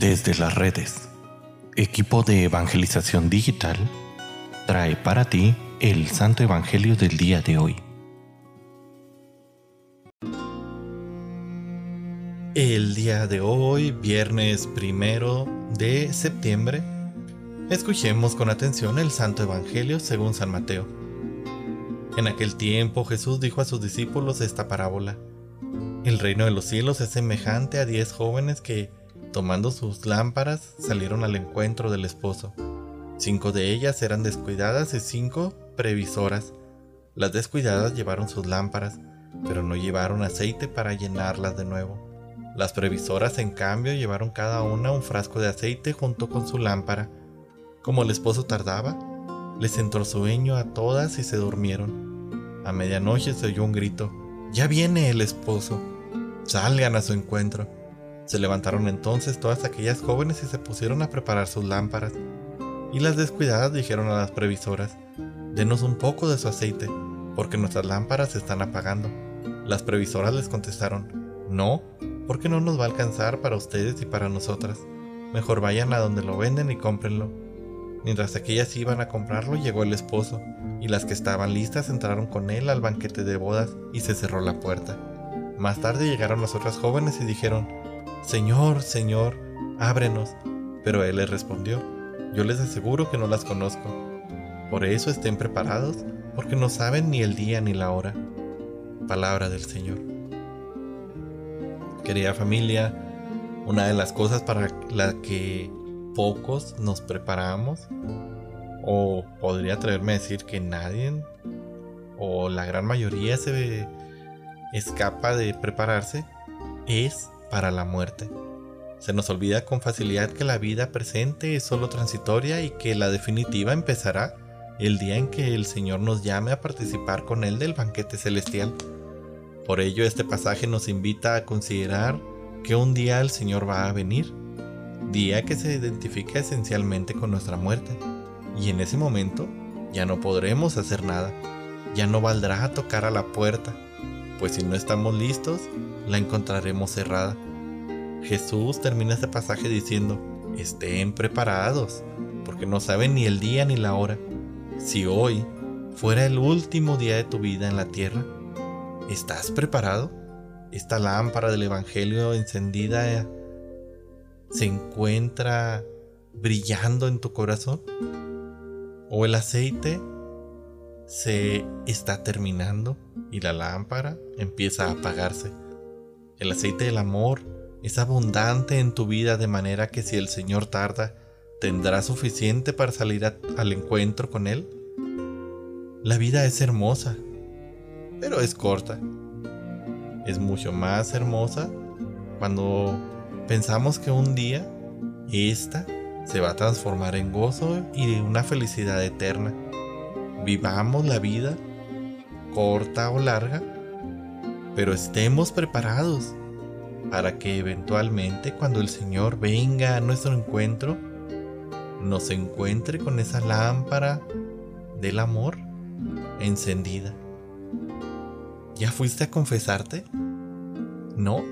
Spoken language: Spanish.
Desde las redes, equipo de evangelización digital trae para ti el Santo Evangelio del día de hoy. El día de hoy, viernes primero de septiembre, escuchemos con atención el Santo Evangelio según San Mateo. En aquel tiempo Jesús dijo a sus discípulos esta parábola. El reino de los cielos es semejante a diez jóvenes que, tomando sus lámparas, salieron al encuentro del esposo. Cinco de ellas eran descuidadas y cinco previsoras. Las descuidadas llevaron sus lámparas, pero no llevaron aceite para llenarlas de nuevo. Las previsoras, en cambio, llevaron cada una un frasco de aceite junto con su lámpara. Como el esposo tardaba, les entró sueño a todas y se durmieron. A medianoche se oyó un grito. Ya viene el esposo. Salgan a su encuentro. Se levantaron entonces todas aquellas jóvenes y se pusieron a preparar sus lámparas. Y las descuidadas dijeron a las previsoras, Denos un poco de su aceite, porque nuestras lámparas se están apagando. Las previsoras les contestaron, No, porque no nos va a alcanzar para ustedes y para nosotras. Mejor vayan a donde lo venden y cómprenlo. Mientras aquellas iban a comprarlo, llegó el esposo, y las que estaban listas entraron con él al banquete de bodas y se cerró la puerta. Más tarde llegaron las otras jóvenes y dijeron, Señor, Señor, ábrenos. Pero él les respondió, yo les aseguro que no las conozco. Por eso estén preparados, porque no saben ni el día ni la hora. Palabra del Señor. Querida familia, una de las cosas para la que pocos nos preparamos, o podría atreverme a decir que nadie, o la gran mayoría se escapa de prepararse, es para la muerte. Se nos olvida con facilidad que la vida presente es solo transitoria y que la definitiva empezará el día en que el Señor nos llame a participar con Él del banquete celestial. Por ello este pasaje nos invita a considerar que un día el Señor va a venir, día que se identifica esencialmente con nuestra muerte, y en ese momento ya no podremos hacer nada, ya no valdrá tocar a la puerta, pues si no estamos listos, la encontraremos cerrada. Jesús termina este pasaje diciendo, estén preparados, porque no saben ni el día ni la hora. Si hoy fuera el último día de tu vida en la tierra, ¿estás preparado? Esta lámpara del Evangelio encendida se encuentra brillando en tu corazón? ¿O el aceite se está terminando y la lámpara empieza a apagarse. El aceite del amor es abundante en tu vida de manera que si el Señor tarda, ¿tendrá suficiente para salir al encuentro con Él? La vida es hermosa, pero es corta. Es mucho más hermosa cuando pensamos que un día esta se va a transformar en gozo y una felicidad eterna. Vivamos la vida, corta o larga, pero estemos preparados para que eventualmente cuando el Señor venga a nuestro encuentro, nos encuentre con esa lámpara del amor encendida. ¿Ya fuiste a confesarte? ¿No?